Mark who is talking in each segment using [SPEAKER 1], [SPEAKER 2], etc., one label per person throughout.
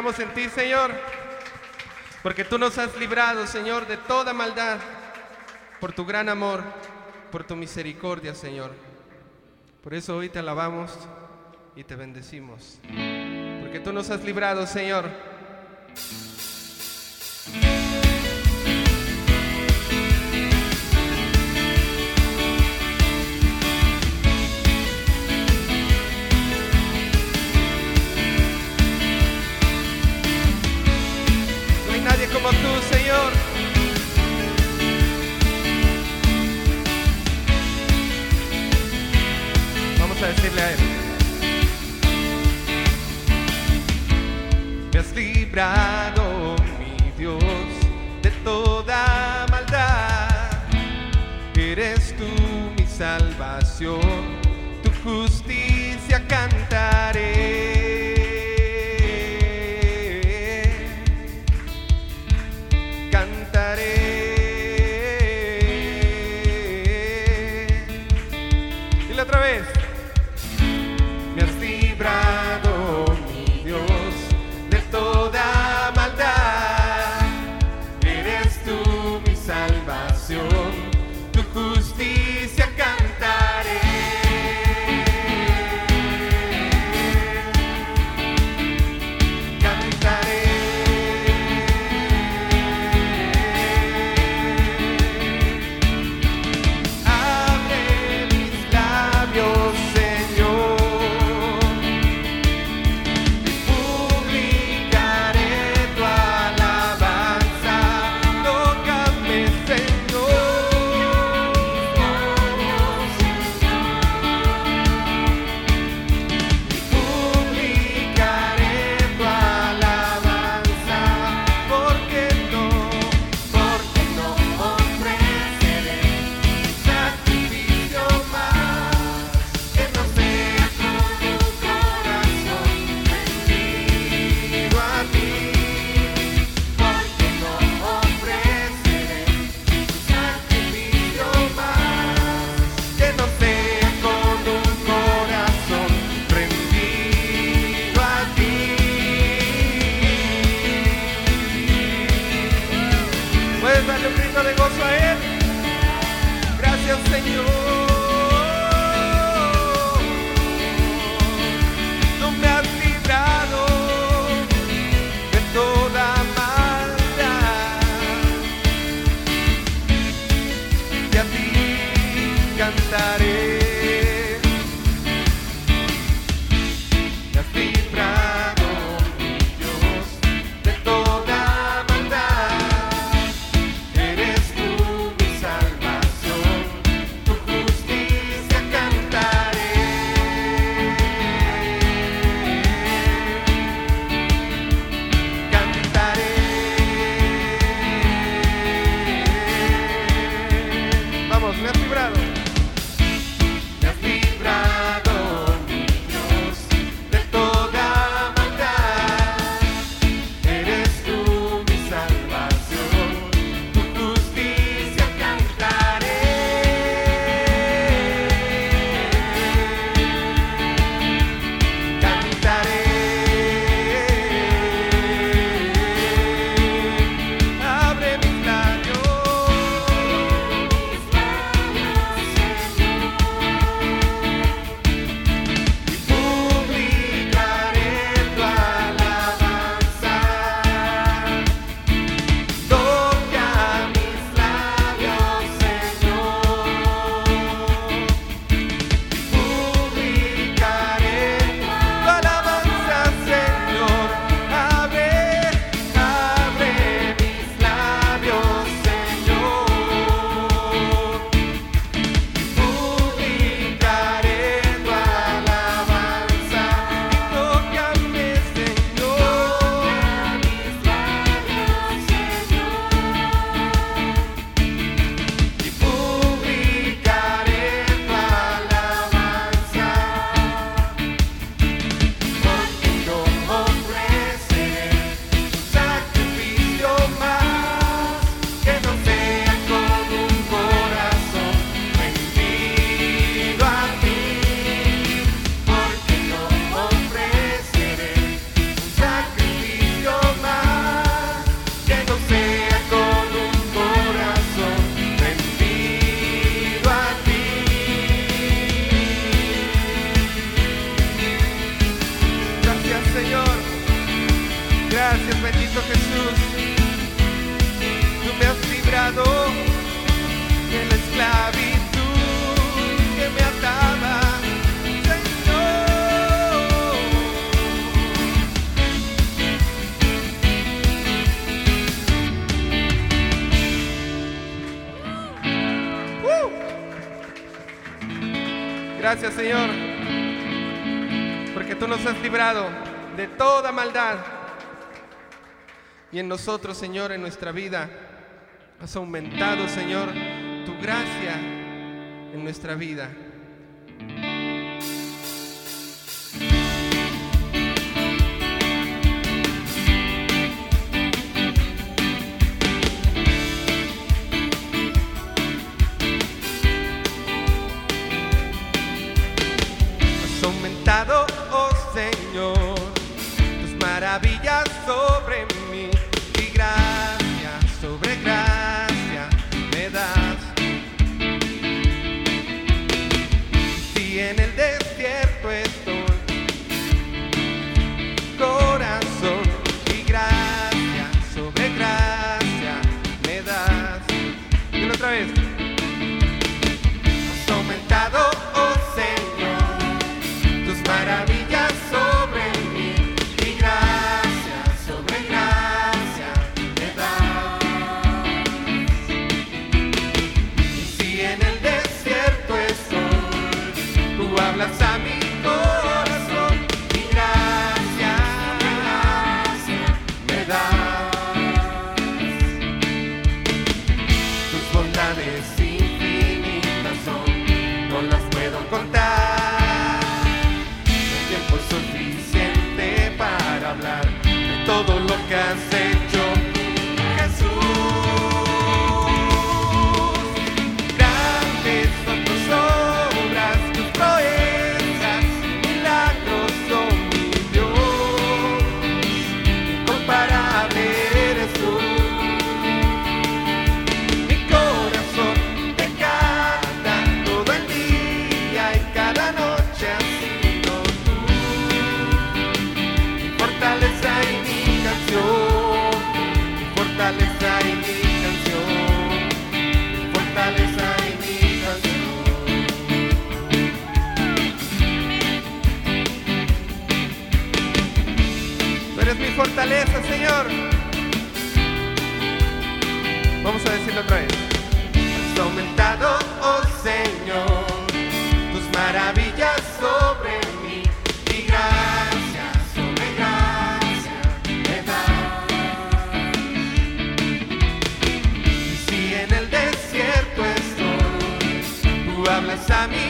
[SPEAKER 1] en ti, Señor, porque tú nos has librado, Señor, de toda maldad, por tu gran amor, por tu misericordia, Señor. Por eso hoy te alabamos y te bendecimos, porque tú nos has librado, Señor. como tú, Señor. Vamos a decirle a Él. Me has librado, mi Dios, de toda maldad. Eres tú mi salvación, tu justicia cantaré. Señor. Gracias, bendito Jesús. Tú me has librado de la esclavitud que me ataba. Señor uh. Gracias Señor, porque tú nos has librado de toda maldad. Y en nosotros, Señor, en nuestra vida, has aumentado, Señor, tu gracia en nuestra vida. decirlo otra vez. Has aumentado, oh Señor, tus maravillas sobre mí y gracias sobre gracias me. Y si en el desierto estoy, tú hablas a
[SPEAKER 2] mí.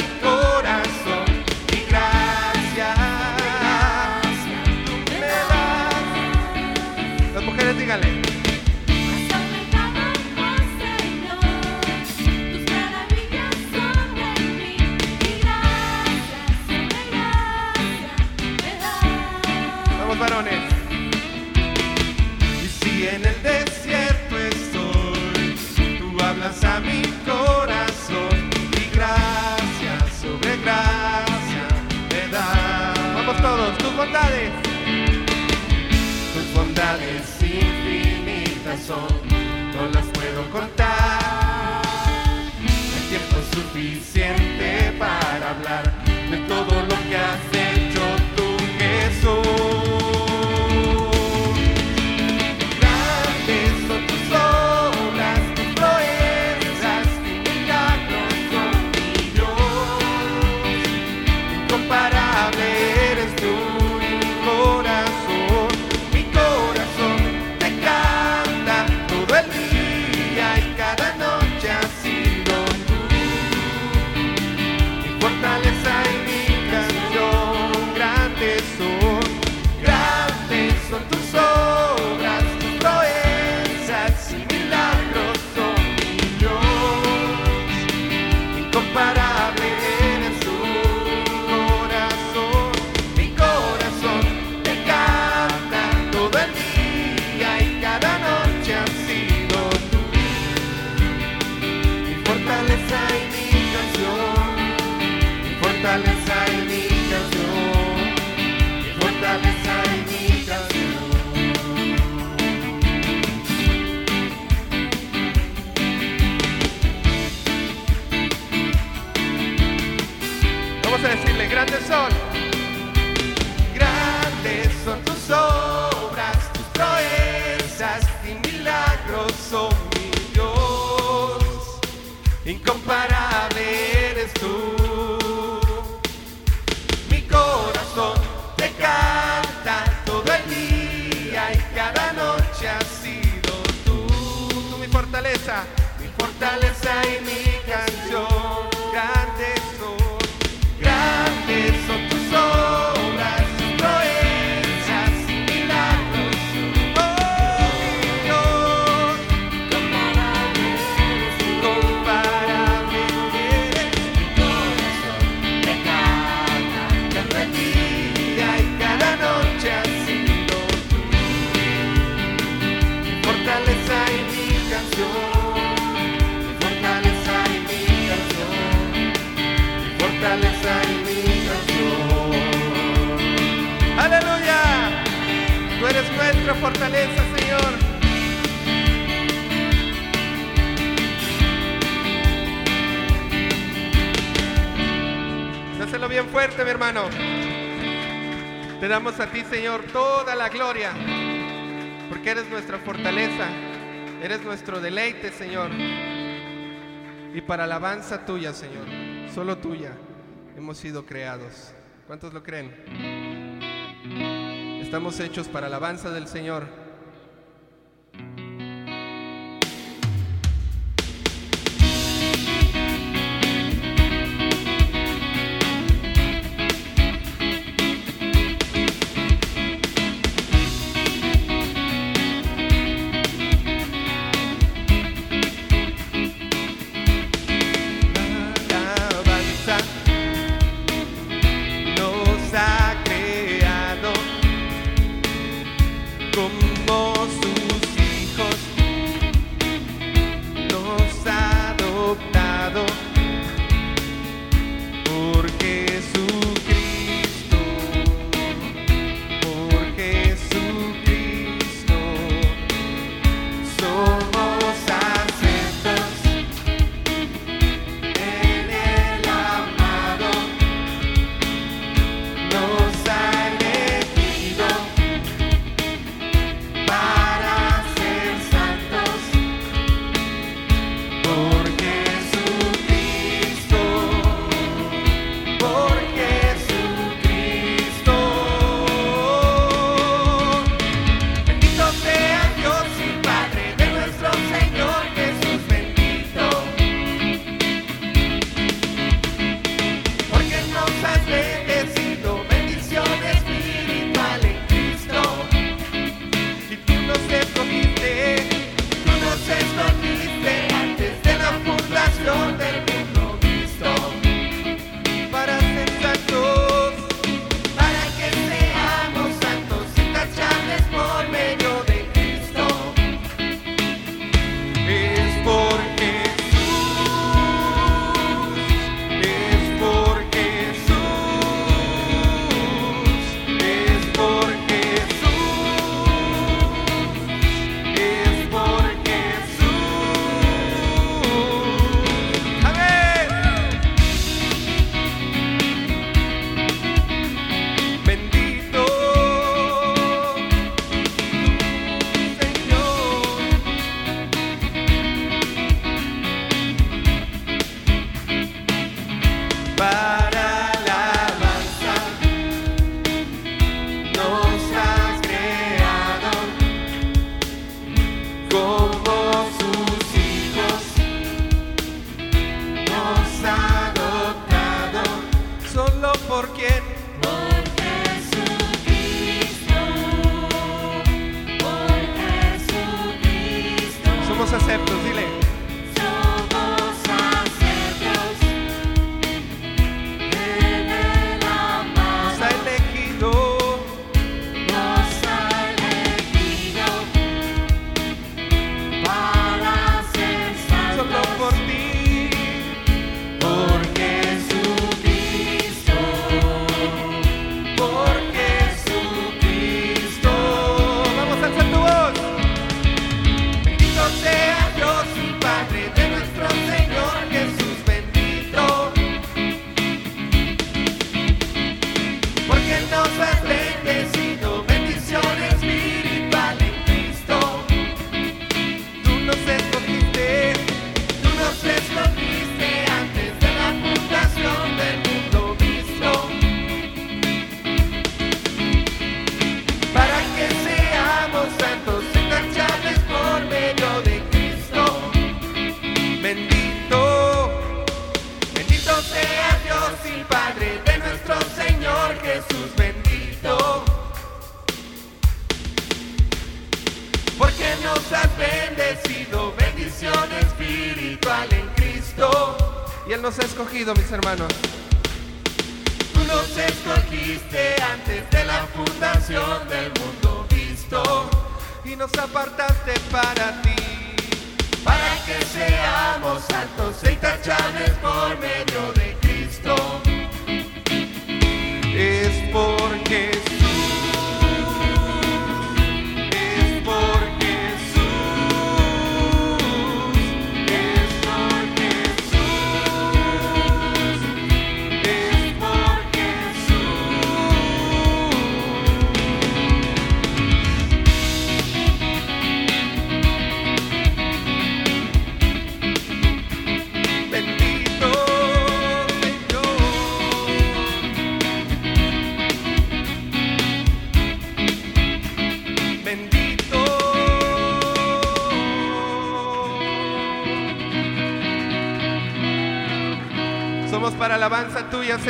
[SPEAKER 1] Tus bondades infinitas son, no las puedo contar. El tiempo suficiente para hablar de todo lo que has hecho nuestro deleite, Señor. Y para alabanza tuya, Señor. Solo tuya hemos sido creados. ¿Cuántos lo creen? Estamos hechos para alabanza del Señor.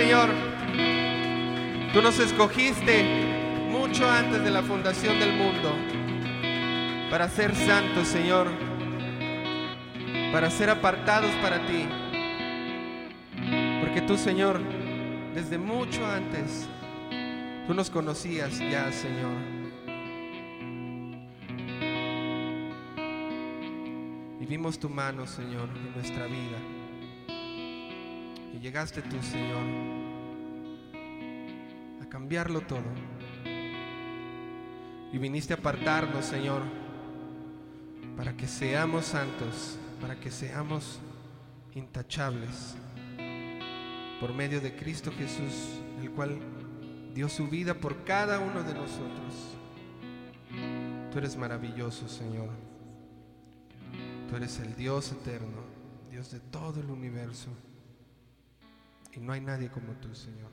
[SPEAKER 1] Señor. Tú nos escogiste mucho antes de la fundación del mundo para ser santos, Señor, para ser apartados para ti. Porque tú, Señor, desde mucho antes, tú nos conocías ya, Señor. Y vimos tu mano, Señor, en nuestra vida. Llegaste tú, Señor, a cambiarlo todo. Y viniste a apartarnos, Señor, para que seamos santos, para que seamos intachables, por medio de Cristo Jesús, el cual dio su vida por cada uno de nosotros. Tú eres maravilloso, Señor. Tú eres el Dios eterno, Dios de todo el universo. Y no hay nadie como tú, Señor.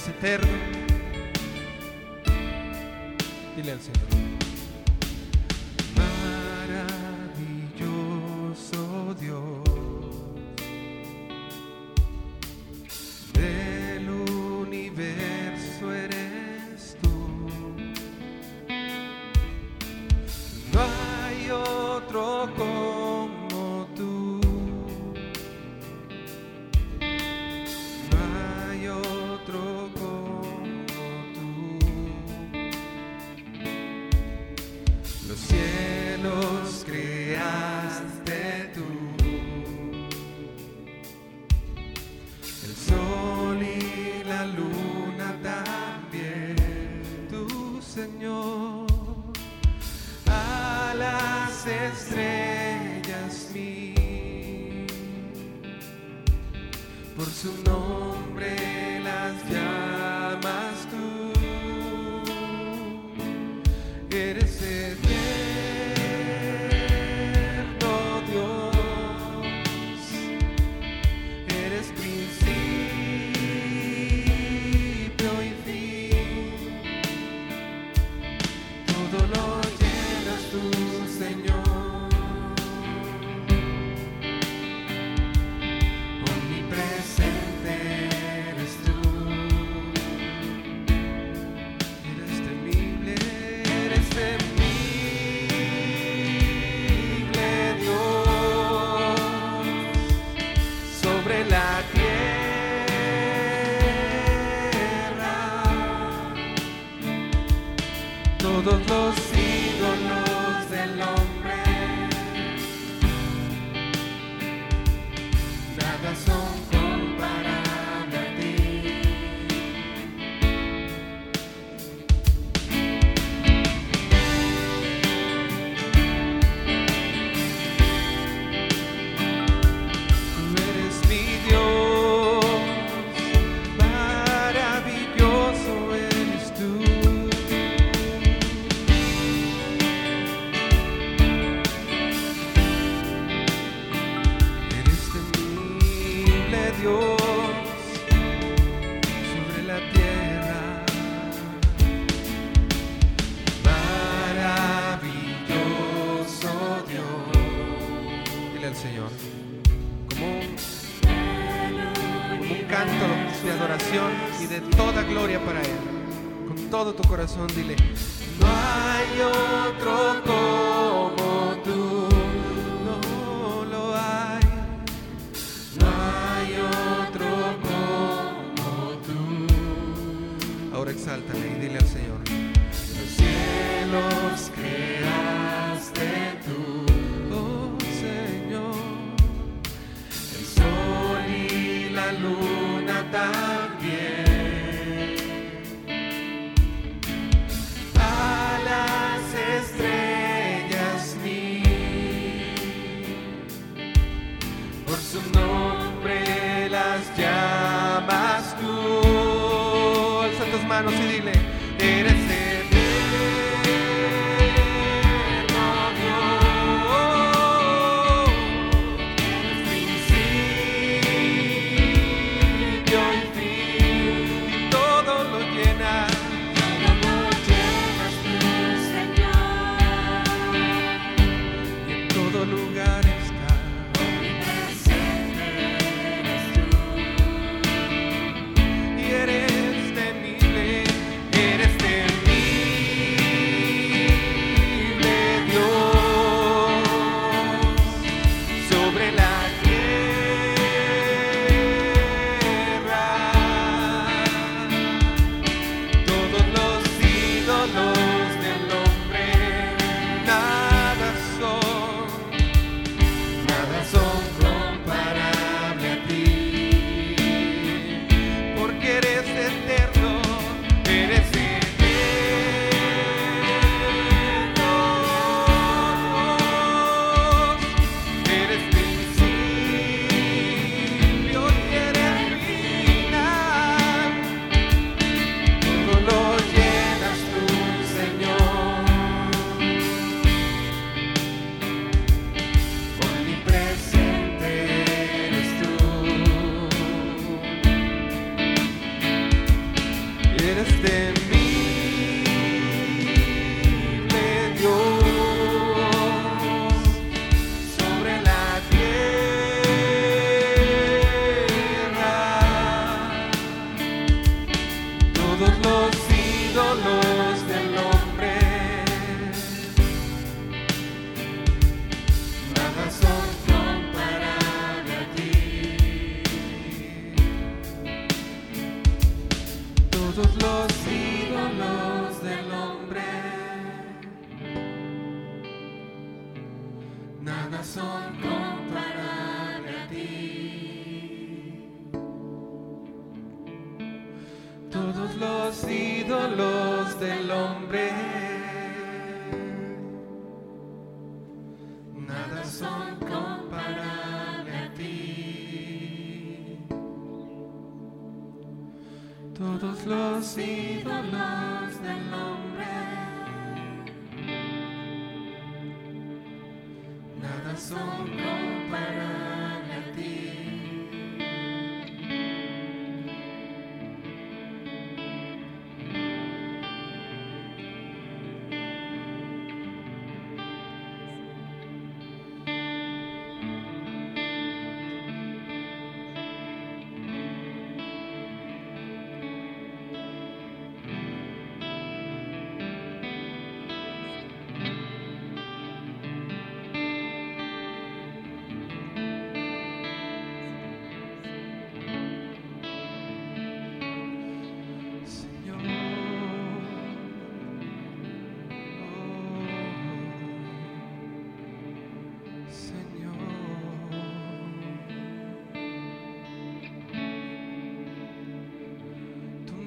[SPEAKER 1] Eres eterno. Dile al Señor. Por su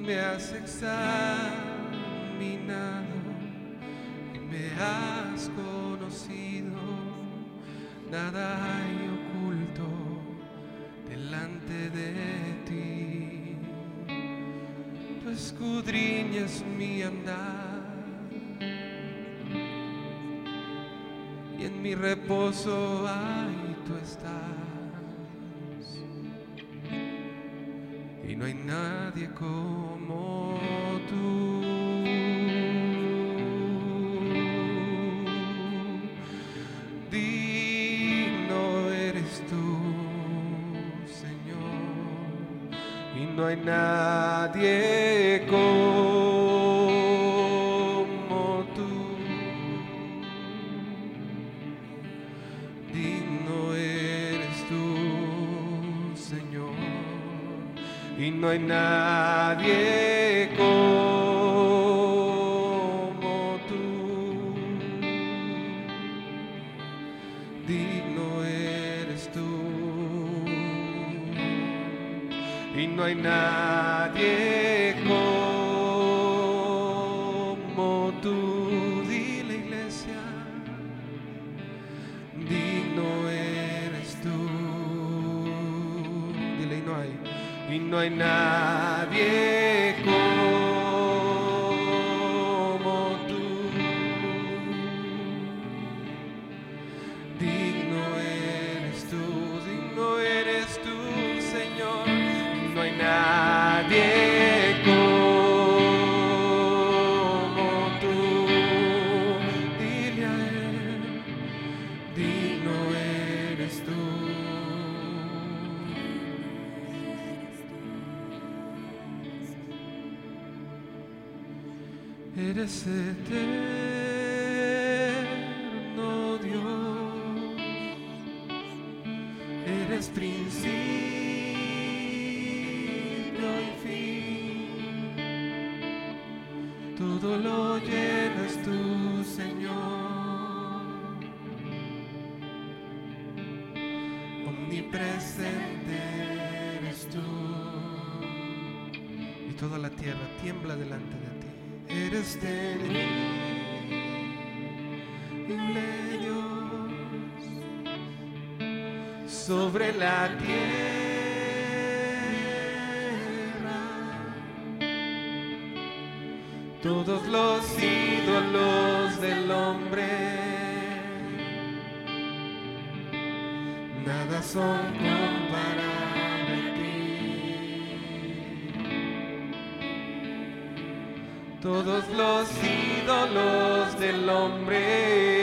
[SPEAKER 1] me has examinado y me has conocido. Nada hay oculto delante de ti. Tú escudriñas mi andar y en mi reposo ahí tú estás. Y no hay nadie como hay nadie como tú. Digno eres tú, Señor, y no hay nadie como nadie como tú. Dile iglesia, digno eres tú. Dile y no hay, y no hay omnipresente eres tú, y toda la tierra tiembla delante de ti. Eres terrible, Dios, sobre la tierra. Son comparables a ti. todos los ídolos del hombre.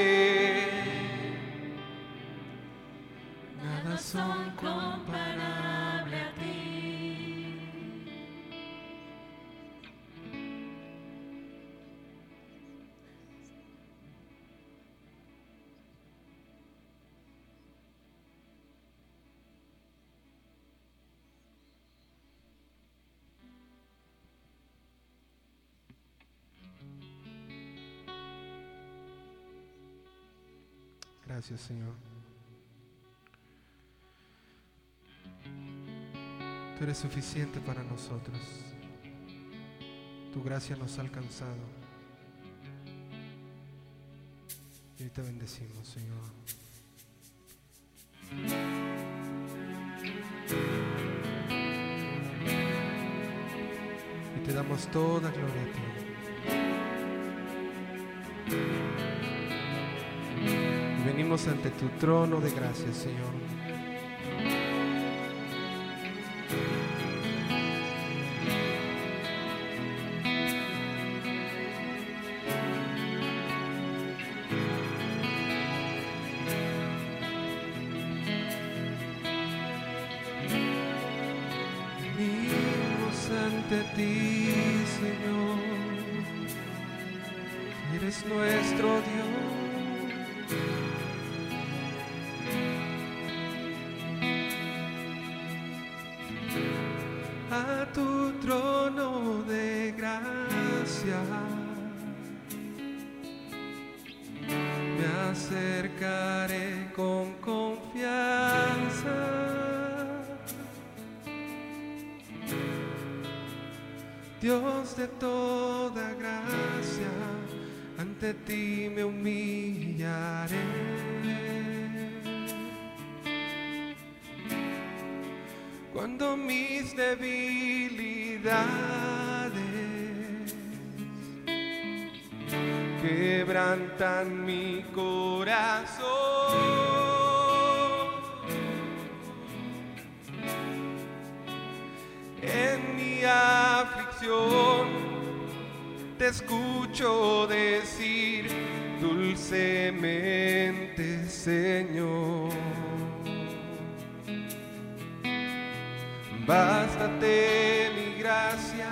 [SPEAKER 1] Gracias, Señor. Tú eres suficiente para nosotros. Tu gracia nos ha alcanzado. Y te bendecimos, Señor. Y te damos toda gloria a ti. Ante tu trono de gracia, Señor. De toda gracia, ante ti me humillaré. cuando mis debilidades quebrantan mi corazón. te escucho decir dulcemente, Señor. Bástate mi gracia,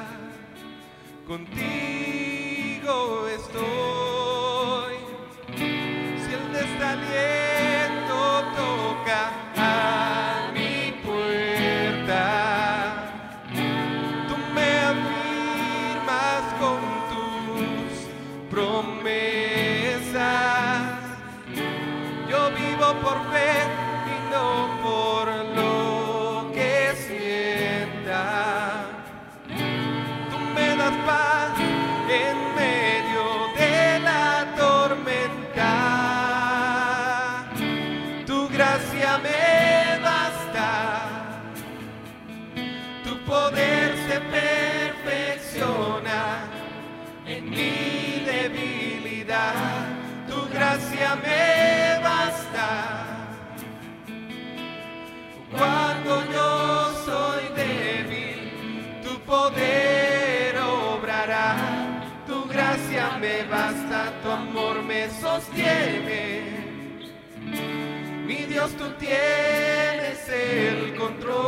[SPEAKER 1] contigo estoy. sostienes. Mi Dios, tú tienes el control.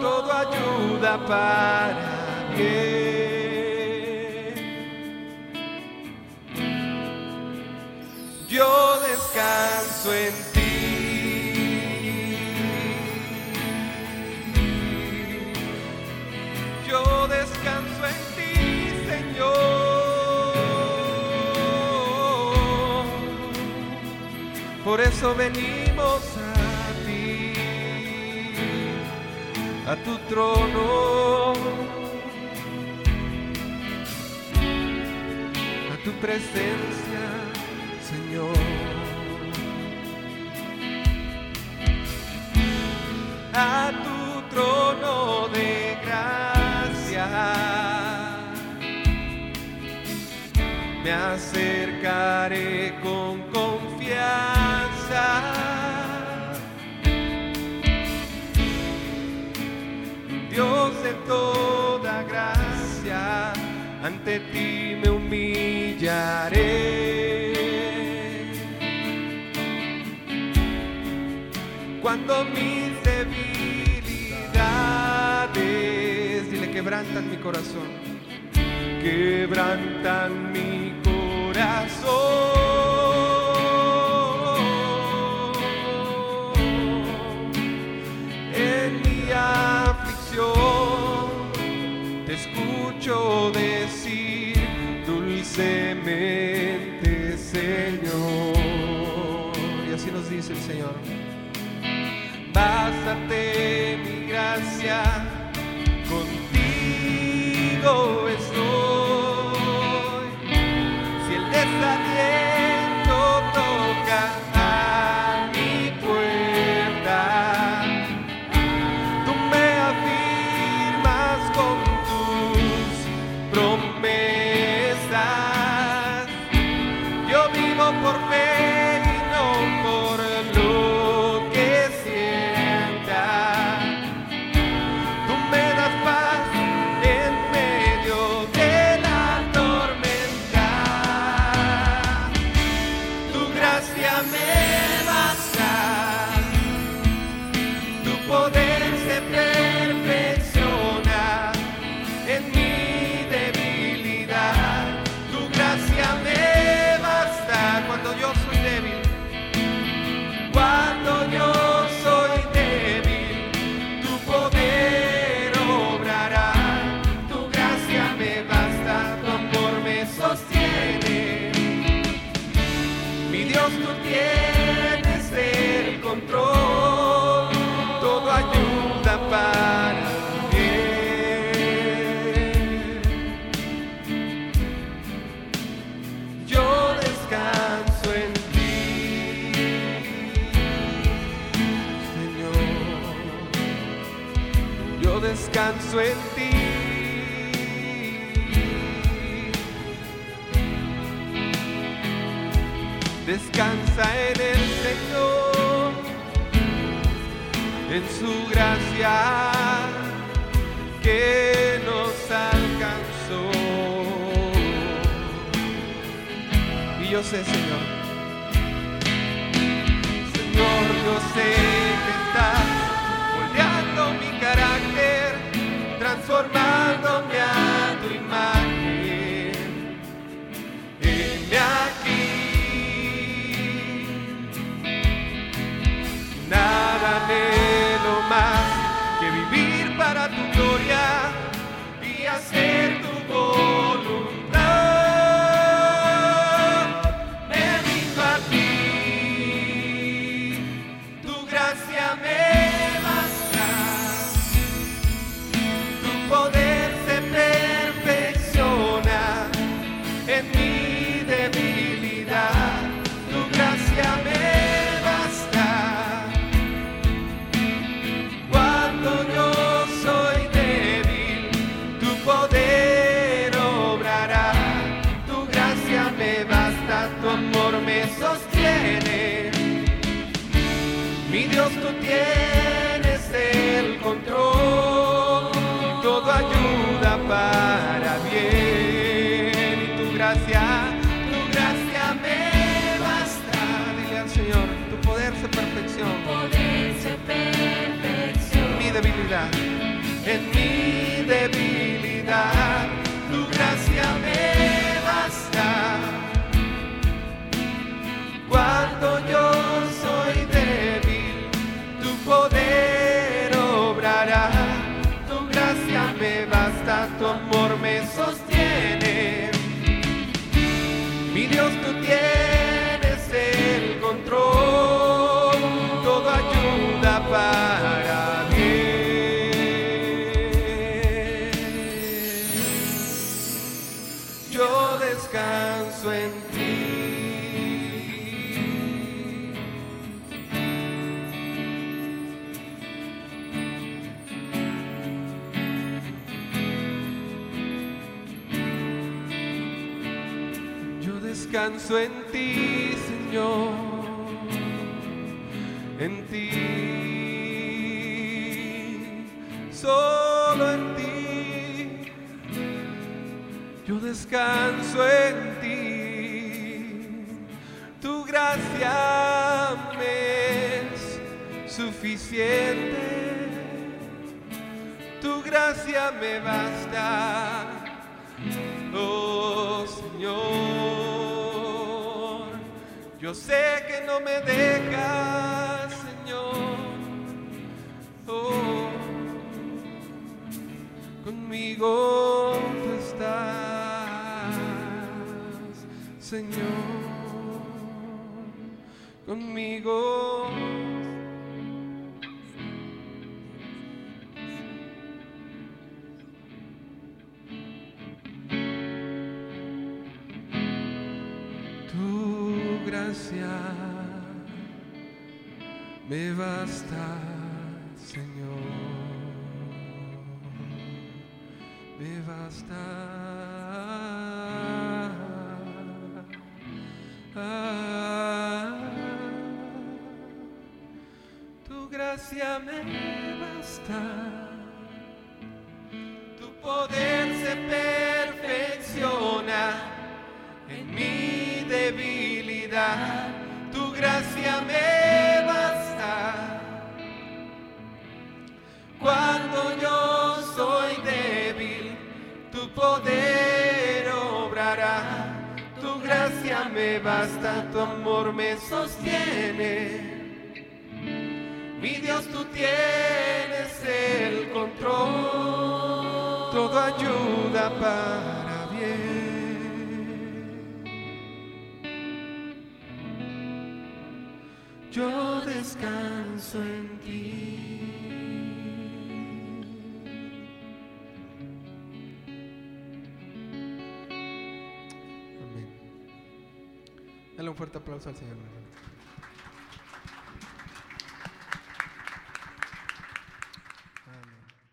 [SPEAKER 1] Todo ayuda para bien. por eso venimos a ti, a tu trono, a tu presencia, Señor. A tu trono de gracia me acercaré con toda gracia, ante ti me humillaré. Cuando mis debilidades, dile, quebrantan mi corazón, quebrantan mi corazón. escucho decir dulcemente, Señor. Y así nos dice el Señor. Bástate mi gracia. voces. Descanso en ti, Señor, en ti, solo en ti. Yo descanso en ti, tu gracia me es suficiente, tu gracia me basta Yo sé que no me dejas, Señor. Oh, conmigo tú estás, Señor. Conmigo. Tu gracia me basta, Señor. Me basta. Tu gracia me basta. Basta, tu amor me sostiene. Mi Dios, tú tienes el control, todo ayuda para bien. Yo descanso en fuerte aplauso al Señor.